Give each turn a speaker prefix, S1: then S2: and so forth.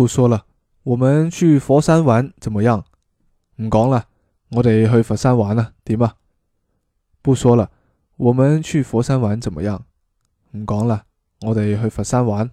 S1: 不说了，我们去佛山玩怎么样？唔讲啦，我哋去佛山玩啦，点啊？不说了，我们去佛山玩怎么样？唔讲啦，我哋去佛山玩。